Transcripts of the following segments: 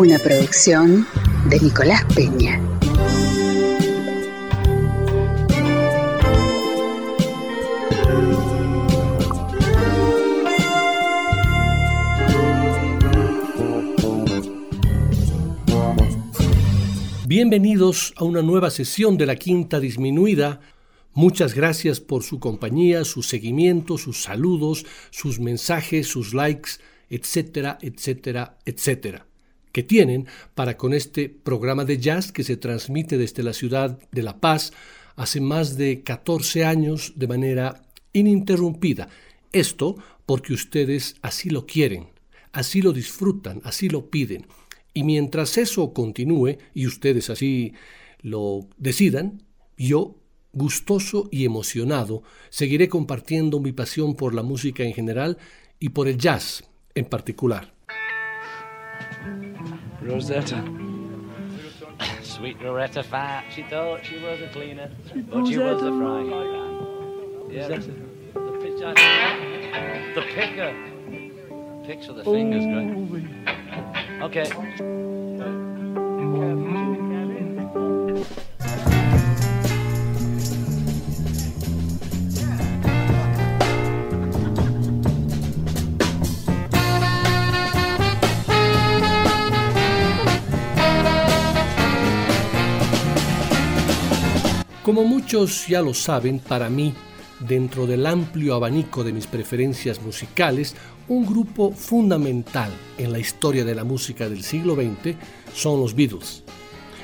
Una producción de Nicolás Peña. Bienvenidos a una nueva sesión de la Quinta Disminuida. Muchas gracias por su compañía, su seguimiento, sus saludos, sus mensajes, sus likes, etcétera, etcétera, etcétera tienen para con este programa de jazz que se transmite desde la ciudad de La Paz hace más de 14 años de manera ininterrumpida. Esto porque ustedes así lo quieren, así lo disfrutan, así lo piden. Y mientras eso continúe y ustedes así lo decidan, yo, gustoso y emocionado, seguiré compartiendo mi pasión por la música en general y por el jazz en particular. Rosetta. Sweet Rosetta Fat, she thought she was a cleaner, but she was a frying pan. Yeah, the, the, pitch, the picker. Picks with the fingers, great. Okay. Como muchos ya lo saben, para mí, dentro del amplio abanico de mis preferencias musicales, un grupo fundamental en la historia de la música del siglo XX son los Beatles.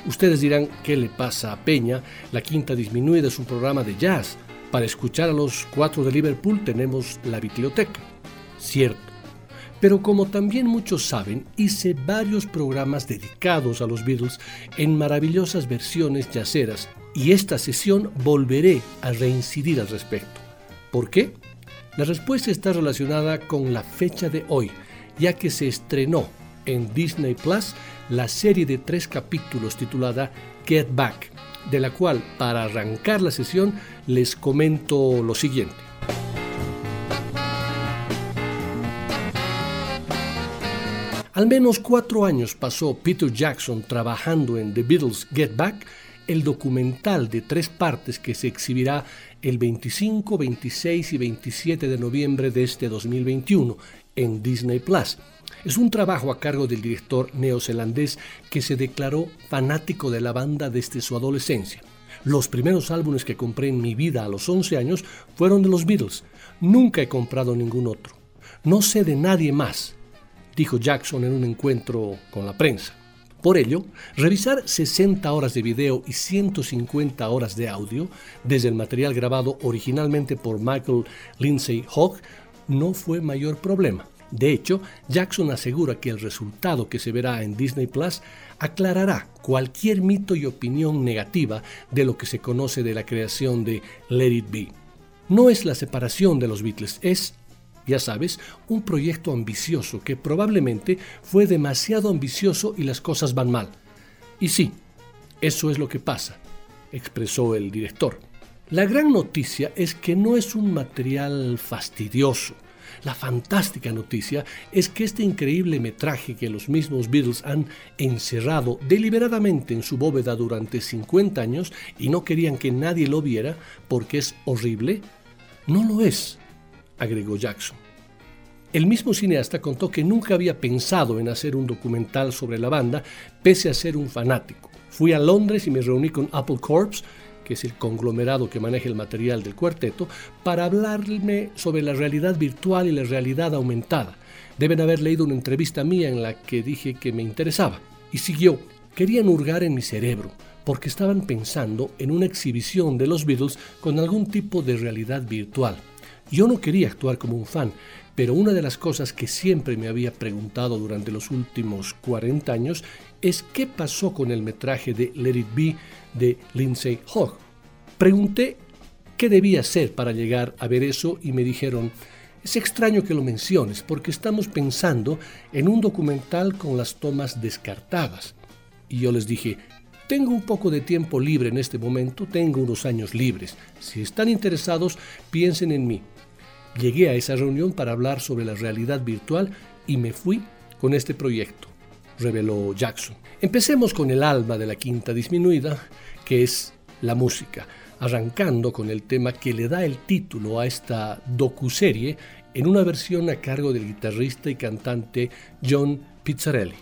Ustedes dirán, ¿qué le pasa a Peña? La Quinta Disminuida es un programa de jazz. Para escuchar a los cuatro de Liverpool tenemos la biblioteca. Cierto. Pero como también muchos saben, hice varios programas dedicados a los Beatles en maravillosas versiones jazzeras y esta sesión volveré a reincidir al respecto. ¿Por qué? La respuesta está relacionada con la fecha de hoy, ya que se estrenó en Disney Plus la serie de tres capítulos titulada Get Back, de la cual para arrancar la sesión les comento lo siguiente. Al menos cuatro años pasó Peter Jackson trabajando en The Beatles Get Back el documental de tres partes que se exhibirá el 25, 26 y 27 de noviembre de este 2021 en Disney Plus. Es un trabajo a cargo del director neozelandés que se declaró fanático de la banda desde su adolescencia. Los primeros álbumes que compré en mi vida a los 11 años fueron de los Beatles. Nunca he comprado ningún otro. No sé de nadie más, dijo Jackson en un encuentro con la prensa. Por ello, revisar 60 horas de video y 150 horas de audio desde el material grabado originalmente por Michael Lindsay Hogg no fue mayor problema. De hecho, Jackson asegura que el resultado que se verá en Disney Plus aclarará cualquier mito y opinión negativa de lo que se conoce de la creación de Let It Be. No es la separación de los Beatles, es ya sabes, un proyecto ambicioso que probablemente fue demasiado ambicioso y las cosas van mal. Y sí, eso es lo que pasa, expresó el director. La gran noticia es que no es un material fastidioso. La fantástica noticia es que este increíble metraje que los mismos Beatles han encerrado deliberadamente en su bóveda durante 50 años y no querían que nadie lo viera porque es horrible, no lo es agregó Jackson. El mismo cineasta contó que nunca había pensado en hacer un documental sobre la banda, pese a ser un fanático. Fui a Londres y me reuní con Apple Corps, que es el conglomerado que maneja el material del cuarteto, para hablarme sobre la realidad virtual y la realidad aumentada. Deben haber leído una entrevista mía en la que dije que me interesaba. Y siguió, querían hurgar en mi cerebro, porque estaban pensando en una exhibición de los Beatles con algún tipo de realidad virtual. Yo no quería actuar como un fan, pero una de las cosas que siempre me había preguntado durante los últimos 40 años es qué pasó con el metraje de Let It Be de Lindsay Hogg. Pregunté qué debía hacer para llegar a ver eso y me dijeron, es extraño que lo menciones porque estamos pensando en un documental con las tomas descartadas. Y yo les dije, tengo un poco de tiempo libre en este momento, tengo unos años libres. Si están interesados, piensen en mí. Llegué a esa reunión para hablar sobre la realidad virtual y me fui con este proyecto, reveló Jackson. Empecemos con el alma de la quinta disminuida, que es la música arrancando con el tema que le da el título a esta docuserie en una versión a cargo del guitarrista y cantante John Pizzarelli.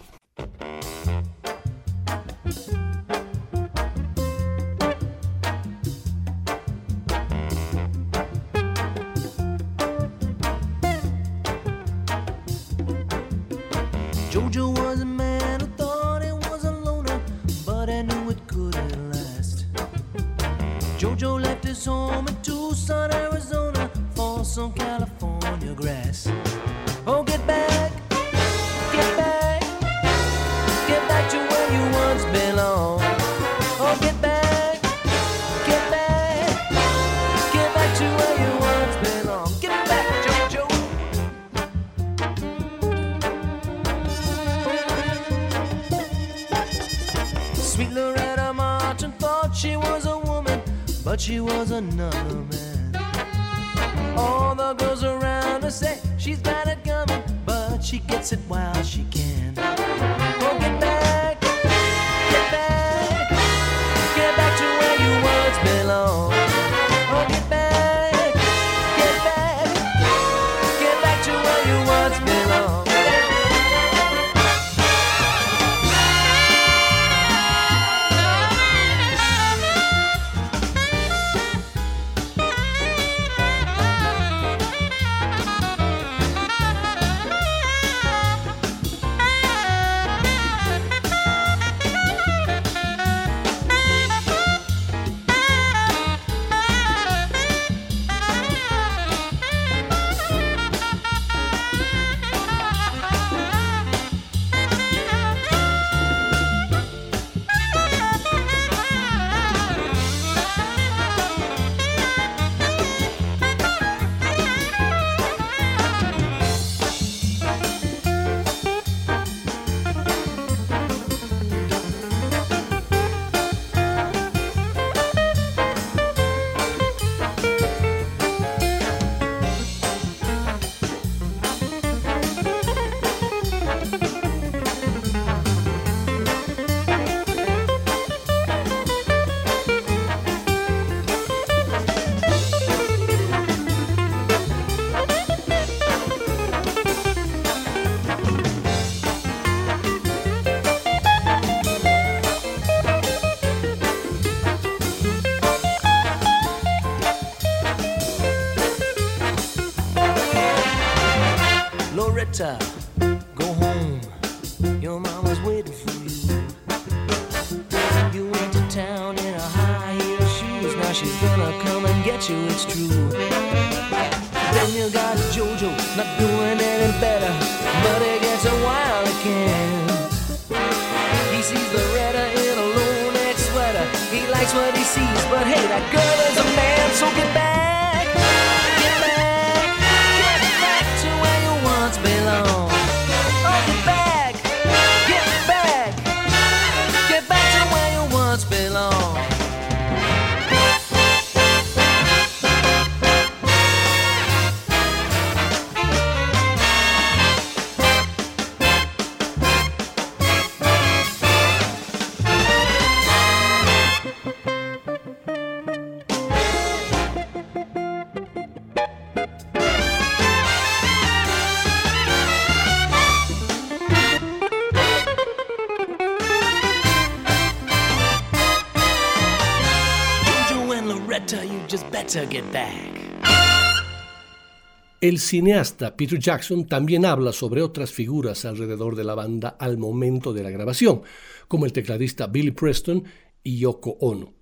El cineasta Peter Jackson también habla sobre otras figuras alrededor de la banda al momento de la grabación, como el tecladista Billy Preston y Yoko Ono.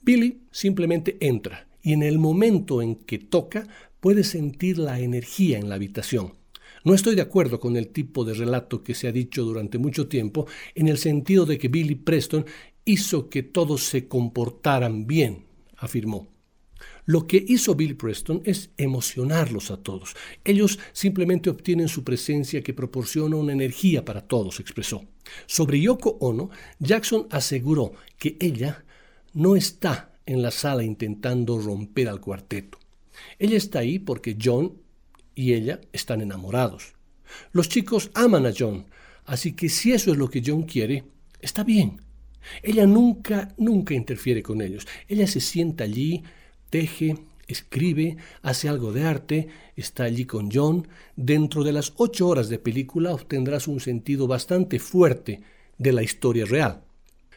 Billy simplemente entra y en el momento en que toca puedes sentir la energía en la habitación. No estoy de acuerdo con el tipo de relato que se ha dicho durante mucho tiempo en el sentido de que Billy Preston hizo que todos se comportaran bien, afirmó. Lo que hizo Billy Preston es emocionarlos a todos. Ellos simplemente obtienen su presencia que proporciona una energía para todos, expresó. Sobre Yoko Ono, Jackson aseguró que ella no está en la sala intentando romper al cuarteto. Ella está ahí porque John y ella están enamorados. Los chicos aman a John, así que si eso es lo que John quiere, está bien. Ella nunca, nunca interfiere con ellos. Ella se sienta allí, teje, escribe, hace algo de arte, está allí con John. Dentro de las ocho horas de película obtendrás un sentido bastante fuerte de la historia real.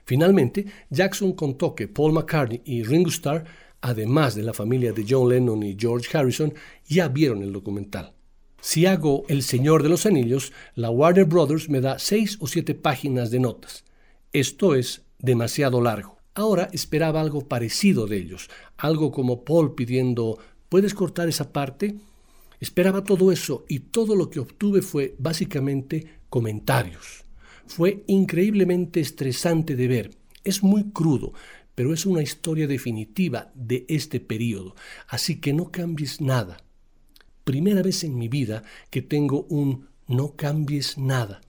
Finalmente, Jackson contó que Paul McCartney y Ringo Starr además de la familia de John Lennon y George Harrison, ya vieron el documental. Si hago El Señor de los Anillos, la Warner Brothers me da seis o siete páginas de notas. Esto es demasiado largo. Ahora esperaba algo parecido de ellos, algo como Paul pidiendo ¿puedes cortar esa parte? Esperaba todo eso y todo lo que obtuve fue básicamente comentarios. Fue increíblemente estresante de ver. Es muy crudo, pero es una historia definitiva de este periodo, así que no cambies nada. Primera vez en mi vida que tengo un no cambies nada.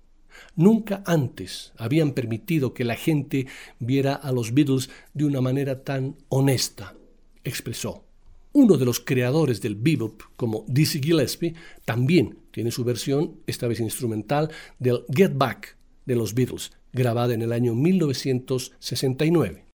Nunca antes habían permitido que la gente viera a los Beatles de una manera tan honesta, expresó. Uno de los creadores del bebop, como Dizzy Gillespie, también tiene su versión, esta vez instrumental, del Get Back de los Beatles, grabada en el año 1969.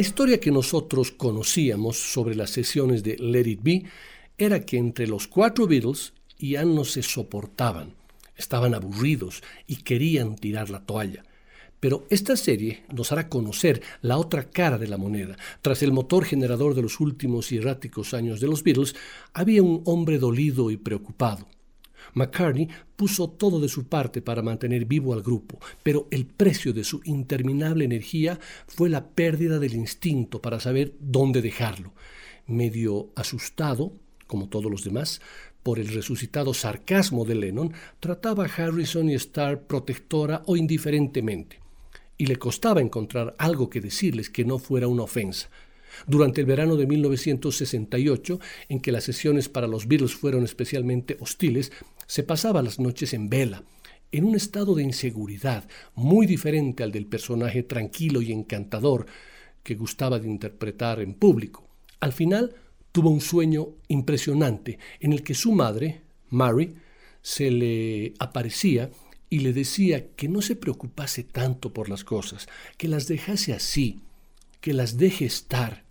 Historia que nosotros conocíamos sobre las sesiones de Let It Be era que entre los cuatro Beatles ya no se soportaban, estaban aburridos y querían tirar la toalla. Pero esta serie nos hará conocer la otra cara de la moneda. Tras el motor generador de los últimos y erráticos años de los Beatles, había un hombre dolido y preocupado. McCartney puso todo de su parte para mantener vivo al grupo, pero el precio de su interminable energía fue la pérdida del instinto para saber dónde dejarlo. Medio asustado, como todos los demás, por el resucitado sarcasmo de Lennon, trataba a Harrison y Starr protectora o indiferentemente, y le costaba encontrar algo que decirles que no fuera una ofensa. Durante el verano de 1968, en que las sesiones para los Beatles fueron especialmente hostiles, se pasaba las noches en vela, en un estado de inseguridad muy diferente al del personaje tranquilo y encantador que gustaba de interpretar en público. Al final tuvo un sueño impresionante en el que su madre, Mary, se le aparecía y le decía que no se preocupase tanto por las cosas, que las dejase así, que las deje estar.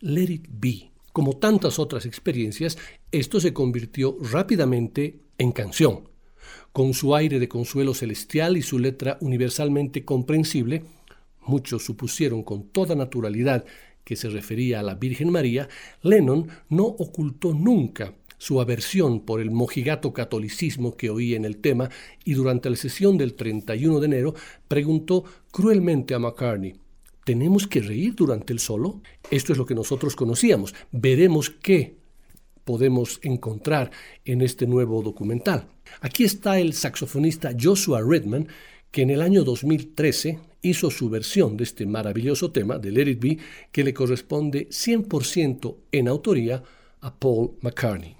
Let it be. Como tantas otras experiencias, esto se convirtió rápidamente en canción. Con su aire de consuelo celestial y su letra universalmente comprensible, muchos supusieron con toda naturalidad que se refería a la Virgen María, Lennon no ocultó nunca su aversión por el mojigato catolicismo que oía en el tema y durante la sesión del 31 de enero preguntó cruelmente a McCartney, ¿tenemos que reír durante el solo? Esto es lo que nosotros conocíamos. Veremos qué podemos encontrar en este nuevo documental. Aquí está el saxofonista Joshua Redman, que en el año 2013 hizo su versión de este maravilloso tema de Let It Be, que le corresponde 100% en autoría a Paul McCartney.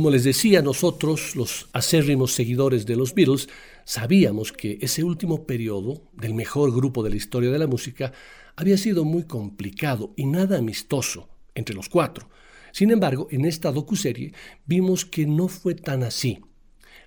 Como les decía, nosotros, los acérrimos seguidores de los Beatles, sabíamos que ese último periodo del mejor grupo de la historia de la música había sido muy complicado y nada amistoso entre los cuatro. Sin embargo, en esta docuserie vimos que no fue tan así.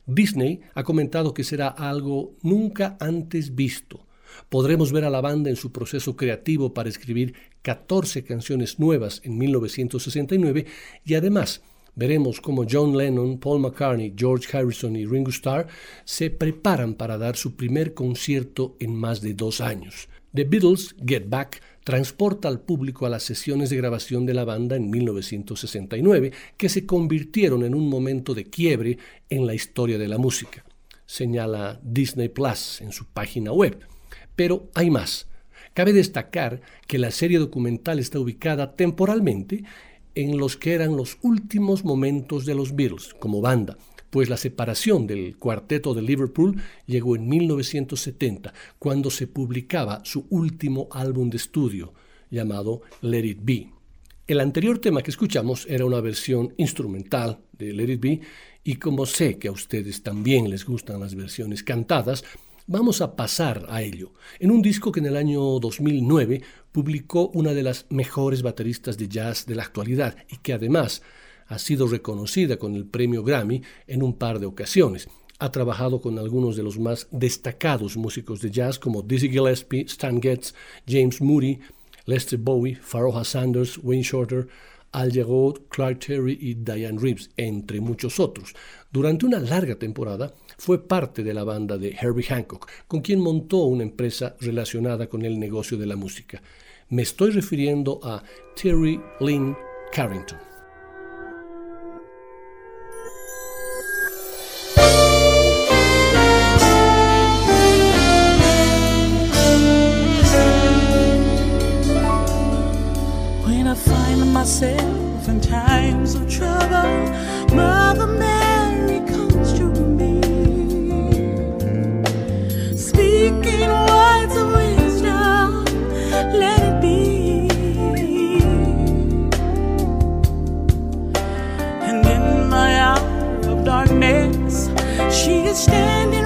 Disney ha comentado que será algo nunca antes visto. Podremos ver a la banda en su proceso creativo para escribir 14 canciones nuevas en 1969 y además veremos cómo John Lennon, Paul McCartney, George Harrison y Ringo Starr se preparan para dar su primer concierto en más de dos años. The Beatles Get Back transporta al público a las sesiones de grabación de la banda en 1969, que se convirtieron en un momento de quiebre en la historia de la música, señala Disney Plus en su página web. Pero hay más. Cabe destacar que la serie documental está ubicada temporalmente en los que eran los últimos momentos de los Beatles como banda, pues la separación del cuarteto de Liverpool llegó en 1970, cuando se publicaba su último álbum de estudio, llamado Let It Be. El anterior tema que escuchamos era una versión instrumental de Let It Be, y como sé que a ustedes también les gustan las versiones cantadas, Vamos a pasar a ello. En un disco que en el año 2009 publicó una de las mejores bateristas de jazz de la actualidad y que además ha sido reconocida con el premio Grammy en un par de ocasiones. Ha trabajado con algunos de los más destacados músicos de jazz como Dizzy Gillespie, Stan Getz, James Moody, Lester Bowie, Pharoah Sanders, Wayne Shorter, Al Jarreau, Clark Terry y Diane Reeves, entre muchos otros. Durante una larga temporada fue parte de la banda de Herbie Hancock, con quien montó una empresa relacionada con el negocio de la música. Me estoy refiriendo a Terry Lynn Carrington. Myself in times of trouble, Mother Mary comes to me, speaking words of wisdom. Let it be. And in my hour of darkness, she is standing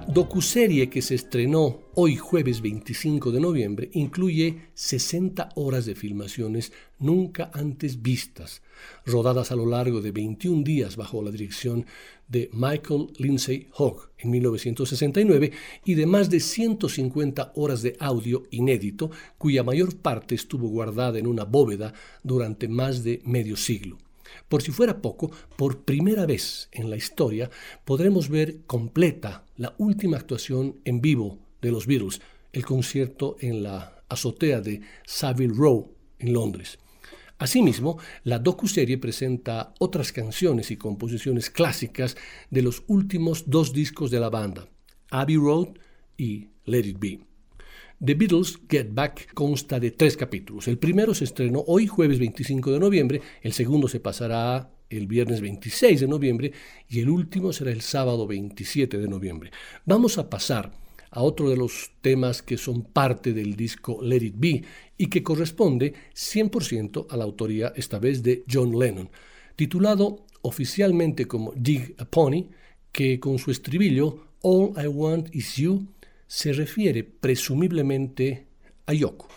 La docuserie que se estrenó hoy jueves 25 de noviembre incluye 60 horas de filmaciones nunca antes vistas, rodadas a lo largo de 21 días bajo la dirección de Michael Lindsay Hogg en 1969 y de más de 150 horas de audio inédito cuya mayor parte estuvo guardada en una bóveda durante más de medio siglo. Por si fuera poco, por primera vez en la historia podremos ver completa la última actuación en vivo de los Beatles, el concierto en la azotea de Savile Row en Londres. Asimismo, la docuserie presenta otras canciones y composiciones clásicas de los últimos dos discos de la banda, Abbey Road y Let It Be. The Beatles Get Back consta de tres capítulos. El primero se estrenó hoy jueves 25 de noviembre, el segundo se pasará el viernes 26 de noviembre y el último será el sábado 27 de noviembre. Vamos a pasar a otro de los temas que son parte del disco Let It Be y que corresponde 100% a la autoría esta vez de John Lennon, titulado oficialmente como Dig a Pony, que con su estribillo All I Want Is You se refiere presumiblemente a Yoko.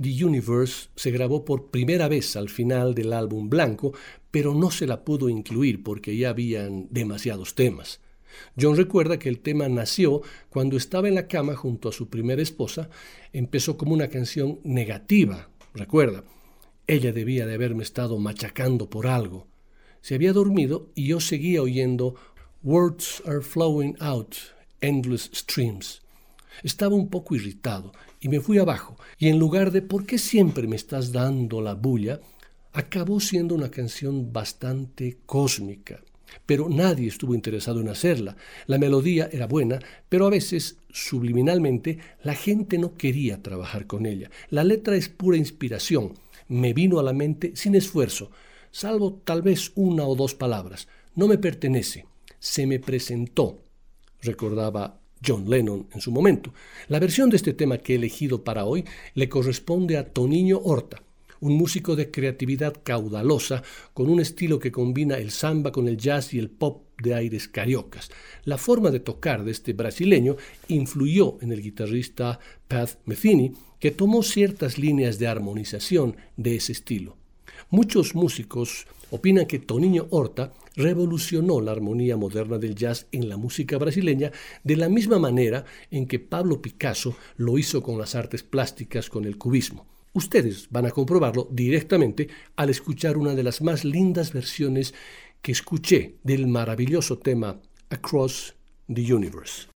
The Universe se grabó por primera vez al final del álbum blanco, pero no se la pudo incluir porque ya habían demasiados temas. John recuerda que el tema nació cuando estaba en la cama junto a su primera esposa, empezó como una canción negativa, recuerda. Ella debía de haberme estado machacando por algo. Se había dormido y yo seguía oyendo Words are flowing out, endless streams. Estaba un poco irritado y me fui abajo, y en lugar de ¿por qué siempre me estás dando la bulla? acabó siendo una canción bastante cósmica. Pero nadie estuvo interesado en hacerla. La melodía era buena, pero a veces, subliminalmente, la gente no quería trabajar con ella. La letra es pura inspiración. Me vino a la mente sin esfuerzo, salvo tal vez una o dos palabras. No me pertenece. Se me presentó, recordaba John Lennon en su momento. La versión de este tema que he elegido para hoy le corresponde a Toniño Horta, un músico de creatividad caudalosa con un estilo que combina el samba con el jazz y el pop de aires cariocas. La forma de tocar de este brasileño influyó en el guitarrista Pat Metheny, que tomó ciertas líneas de armonización de ese estilo. Muchos músicos opinan que Toniño Horta revolucionó la armonía moderna del jazz en la música brasileña de la misma manera en que Pablo Picasso lo hizo con las artes plásticas con el cubismo. Ustedes van a comprobarlo directamente al escuchar una de las más lindas versiones que escuché del maravilloso tema Across the Universe.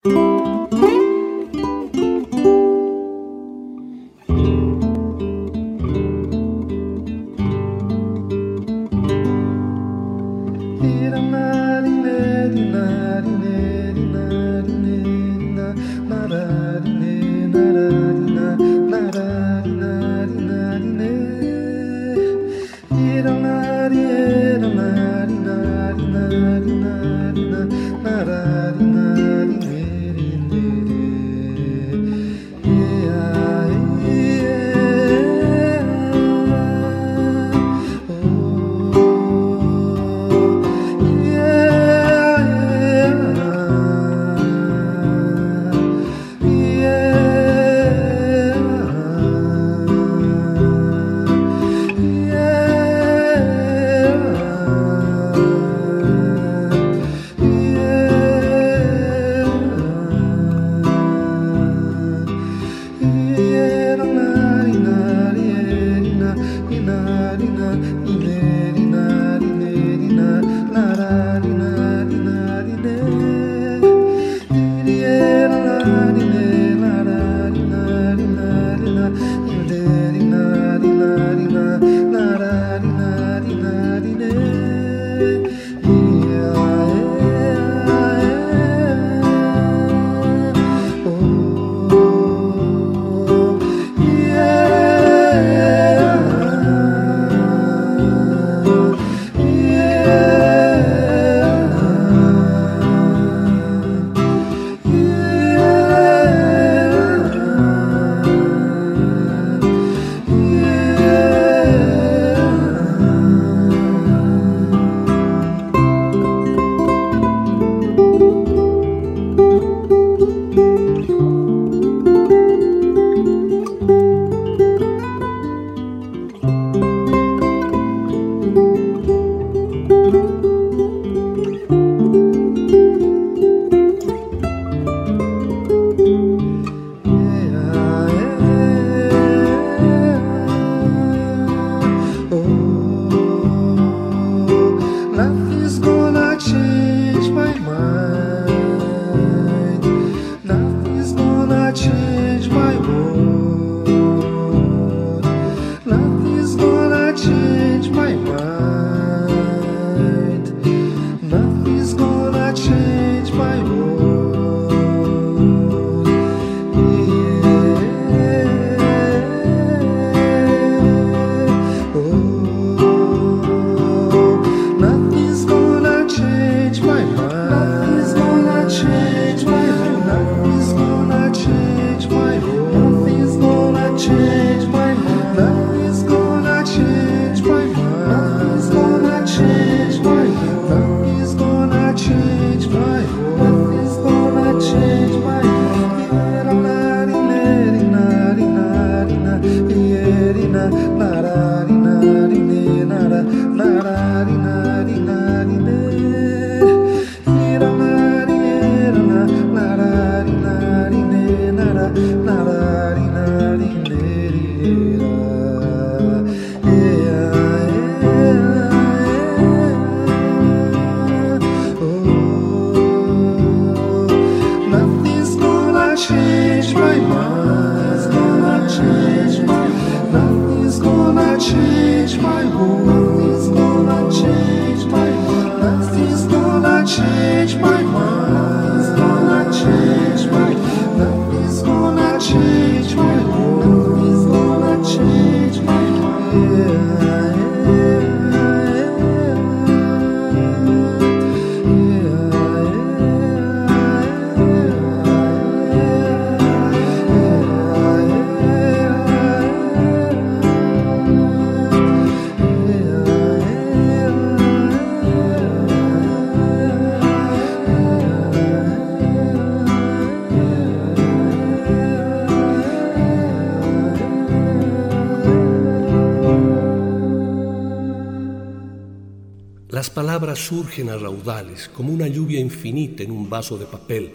Surgen a raudales, como una lluvia infinita en un vaso de papel.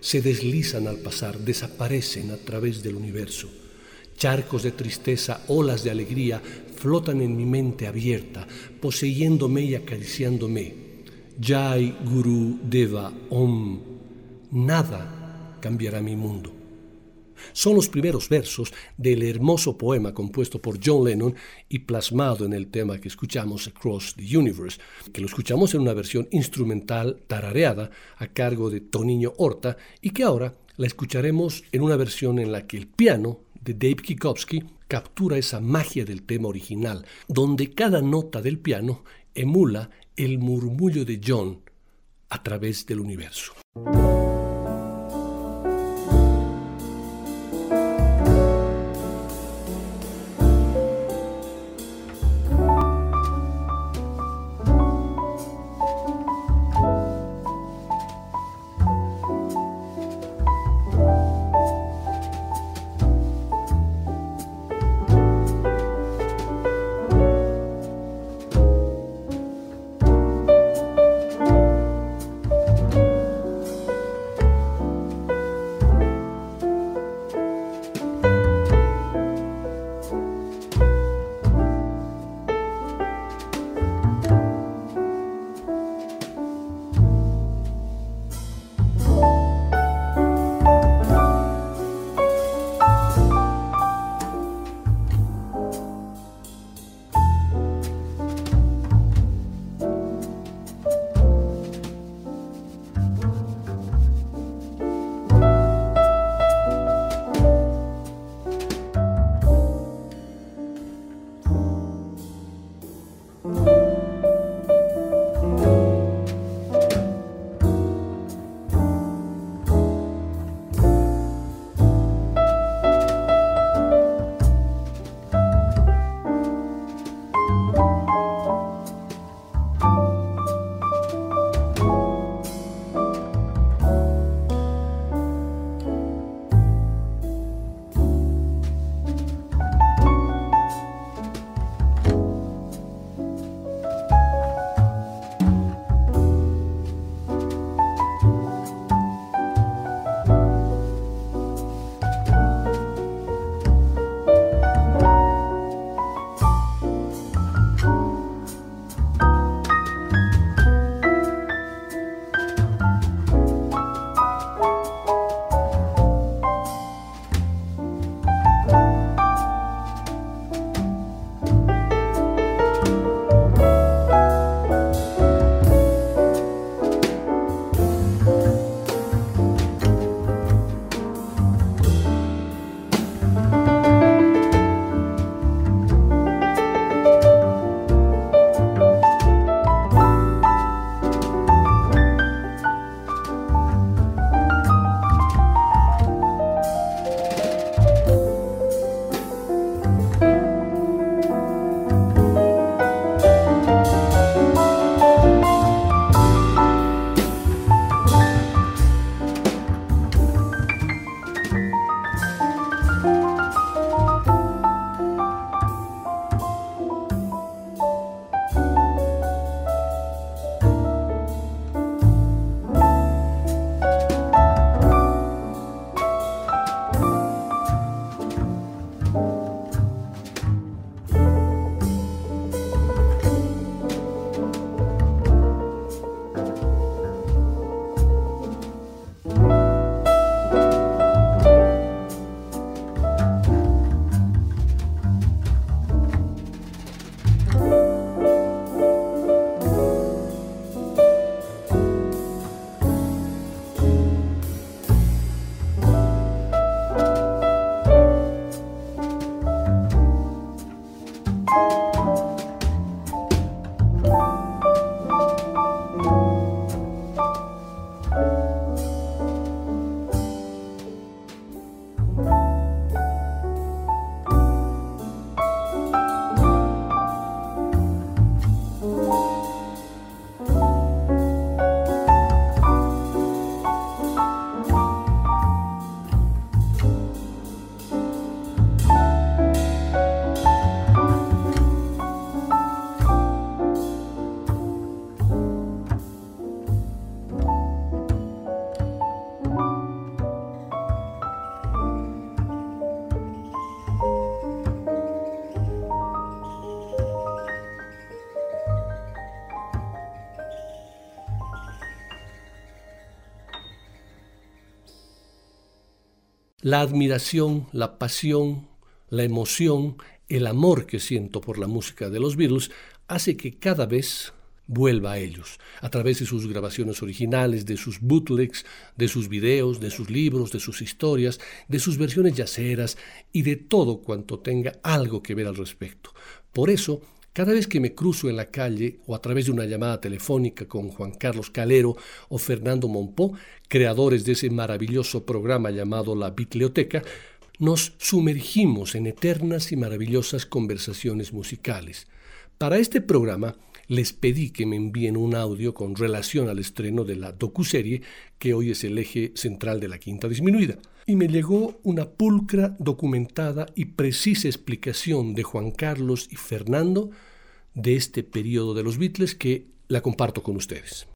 Se deslizan al pasar, desaparecen a través del universo. Charcos de tristeza, olas de alegría flotan en mi mente abierta, poseyéndome y acariciándome. Jai Guru Deva Om. Nada cambiará mi mundo son los primeros versos del hermoso poema compuesto por John Lennon y plasmado en el tema que escuchamos Across the Universe, que lo escuchamos en una versión instrumental tarareada a cargo de Toniño Horta y que ahora la escucharemos en una versión en la que el piano de Dave Kikowski captura esa magia del tema original, donde cada nota del piano emula el murmullo de John a través del universo. La admiración, la pasión, la emoción, el amor que siento por la música de los Beatles hace que cada vez vuelva a ellos, a través de sus grabaciones originales, de sus bootlegs, de sus videos, de sus libros, de sus historias, de sus versiones yaceras y de todo cuanto tenga algo que ver al respecto. Por eso, cada vez que me cruzo en la calle o a través de una llamada telefónica con Juan Carlos Calero o Fernando Monpó, creadores de ese maravilloso programa llamado La Biblioteca, nos sumergimos en eternas y maravillosas conversaciones musicales. Para este programa les pedí que me envíen un audio con relación al estreno de la docuserie que hoy es el eje central de la quinta disminuida. Y me llegó una pulcra, documentada y precisa explicación de Juan Carlos y Fernando de este periodo de los Beatles que la comparto con ustedes.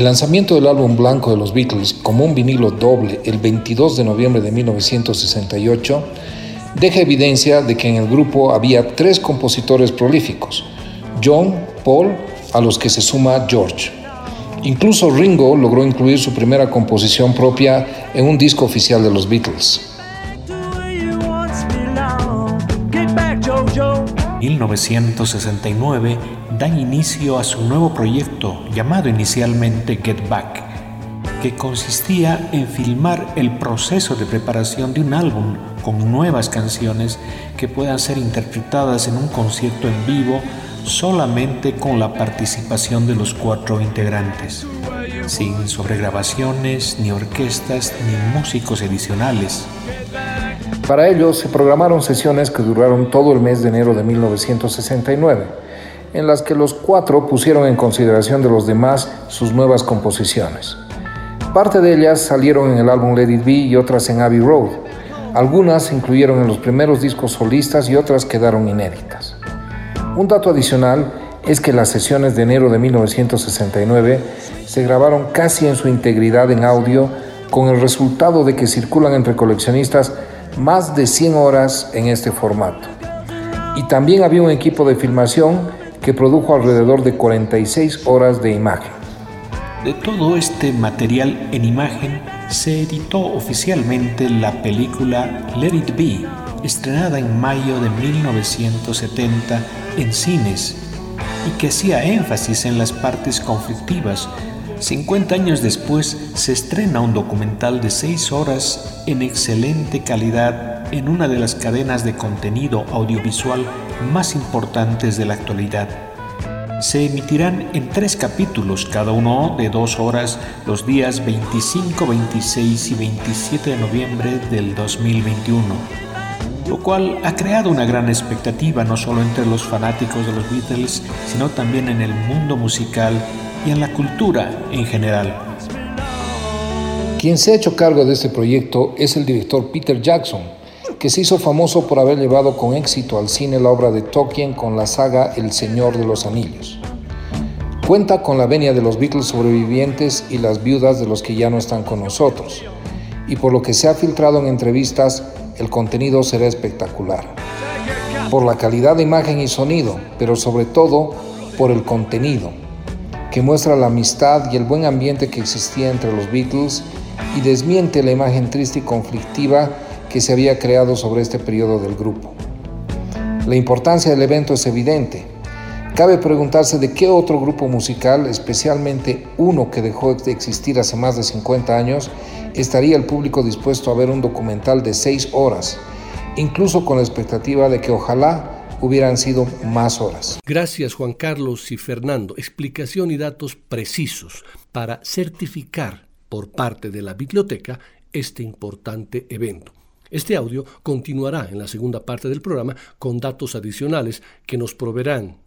El lanzamiento del álbum blanco de los Beatles como un vinilo doble el 22 de noviembre de 1968 deja evidencia de que en el grupo había tres compositores prolíficos, John, Paul, a los que se suma George. Incluso Ringo logró incluir su primera composición propia en un disco oficial de los Beatles. 1969 dan inicio a su nuevo proyecto llamado inicialmente Get Back, que consistía en filmar el proceso de preparación de un álbum con nuevas canciones que puedan ser interpretadas en un concierto en vivo solamente con la participación de los cuatro integrantes, sin sobregrabaciones, ni orquestas, ni músicos adicionales. Para ello se programaron sesiones que duraron todo el mes de enero de 1969, en las que los cuatro pusieron en consideración de los demás sus nuevas composiciones. Parte de ellas salieron en el álbum Let It Be y otras en Abbey Road. Algunas se incluyeron en los primeros discos solistas y otras quedaron inéditas. Un dato adicional es que las sesiones de enero de 1969 se grabaron casi en su integridad en audio con el resultado de que circulan entre coleccionistas más de 100 horas en este formato. Y también había un equipo de filmación que produjo alrededor de 46 horas de imagen. De todo este material en imagen se editó oficialmente la película Let It Be, estrenada en mayo de 1970 en cines y que hacía énfasis en las partes conflictivas 50 años después se estrena un documental de 6 horas en excelente calidad en una de las cadenas de contenido audiovisual más importantes de la actualidad. Se emitirán en tres capítulos, cada uno de dos horas, los días 25, 26 y 27 de noviembre del 2021, lo cual ha creado una gran expectativa no solo entre los fanáticos de los Beatles, sino también en el mundo musical y en la cultura en general. Quien se ha hecho cargo de este proyecto es el director Peter Jackson, que se hizo famoso por haber llevado con éxito al cine la obra de Tolkien con la saga El Señor de los Anillos. Cuenta con la venia de los Beatles sobrevivientes y las viudas de los que ya no están con nosotros, y por lo que se ha filtrado en entrevistas, el contenido será espectacular. Por la calidad de imagen y sonido, pero sobre todo por el contenido que muestra la amistad y el buen ambiente que existía entre los Beatles y desmiente la imagen triste y conflictiva que se había creado sobre este periodo del grupo. La importancia del evento es evidente. Cabe preguntarse de qué otro grupo musical, especialmente uno que dejó de existir hace más de 50 años, estaría el público dispuesto a ver un documental de 6 horas, incluso con la expectativa de que ojalá hubieran sido más horas. Gracias Juan Carlos y Fernando. Explicación y datos precisos para certificar por parte de la biblioteca este importante evento. Este audio continuará en la segunda parte del programa con datos adicionales que nos proveerán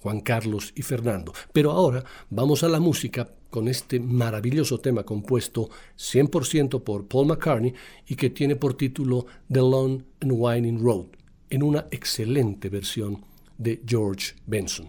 Juan Carlos y Fernando. Pero ahora vamos a la música con este maravilloso tema compuesto 100% por Paul McCartney y que tiene por título The Long and Winding Road en una excelente versión de George Benson.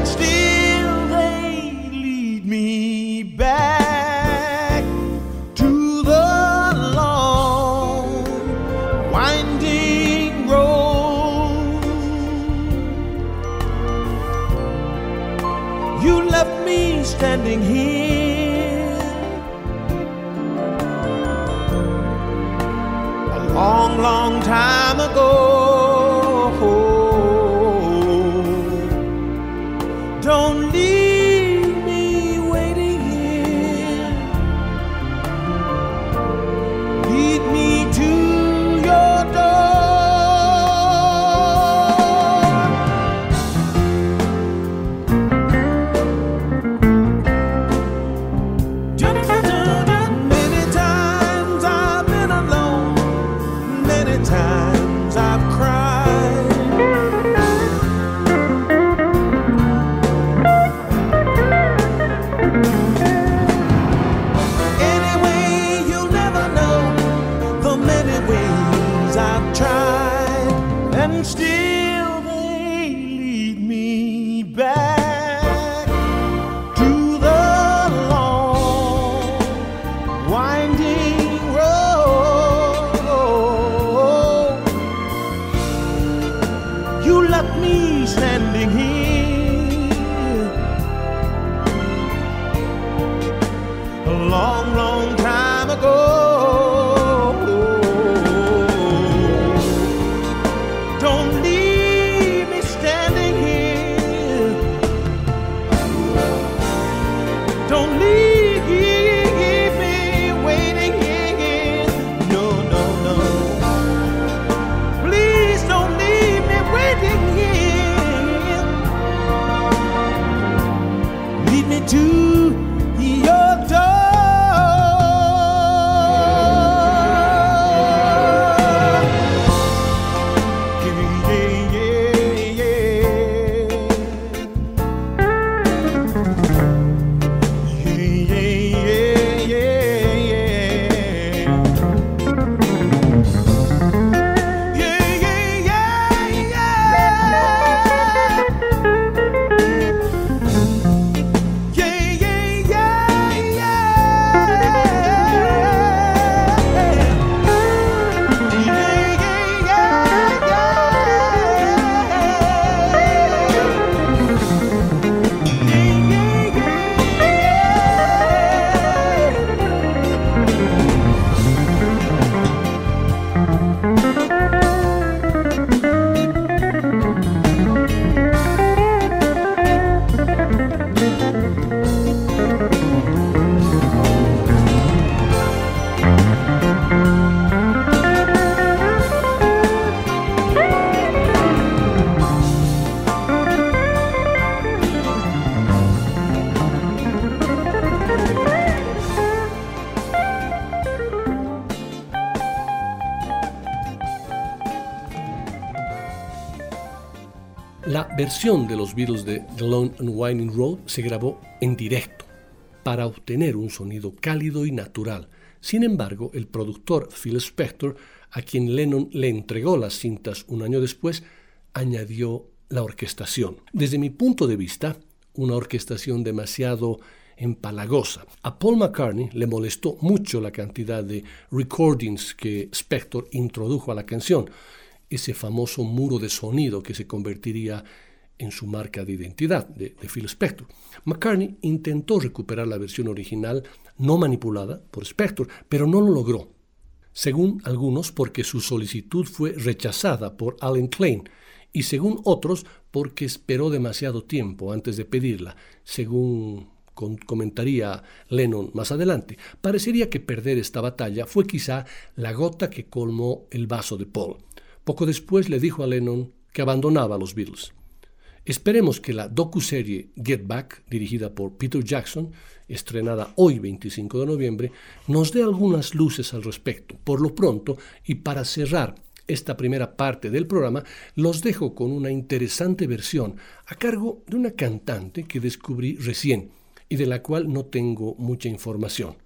And versión de los Beatles de The Long and Winding Road se grabó en directo para obtener un sonido cálido y natural. Sin embargo, el productor Phil Spector, a quien Lennon le entregó las cintas un año después, añadió la orquestación. Desde mi punto de vista, una orquestación demasiado empalagosa. A Paul McCartney le molestó mucho la cantidad de recordings que Spector introdujo a la canción, ese famoso muro de sonido que se convertiría en su marca de identidad de, Phil Spector. McCartney intentó recuperar la versión original no manipulada por Spector, pero no lo logró. Según algunos, porque su solicitud fue rechazada por Alan Klein, y según otros, porque esperó demasiado tiempo antes de pedirla, según comentaría Lennon más adelante, parecería que perder esta batalla fue quizá la gota que colmó el vaso de Paul. Poco después le dijo a Lennon que abandonaba a los Beatles. Esperemos que la docuserie Get Back, dirigida por Peter Jackson, estrenada hoy 25 de noviembre, nos dé algunas luces al respecto. Por lo pronto, y para cerrar esta primera parte del programa, los dejo con una interesante versión a cargo de una cantante que descubrí recién y de la cual no tengo mucha información.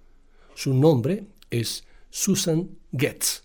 Su nombre es Susan Getz.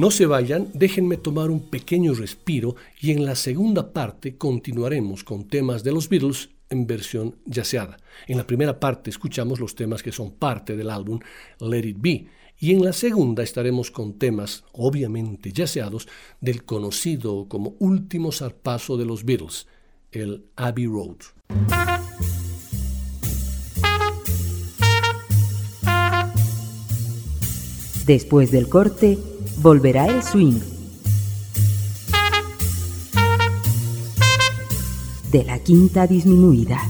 No se vayan, déjenme tomar un pequeño respiro y en la segunda parte continuaremos con temas de los Beatles en versión yaceada. En la primera parte escuchamos los temas que son parte del álbum Let It Be y en la segunda estaremos con temas obviamente yaceados del conocido como último zarpazo de los Beatles, el Abbey Road. Después del corte, volverá el swing. De la quinta disminuida.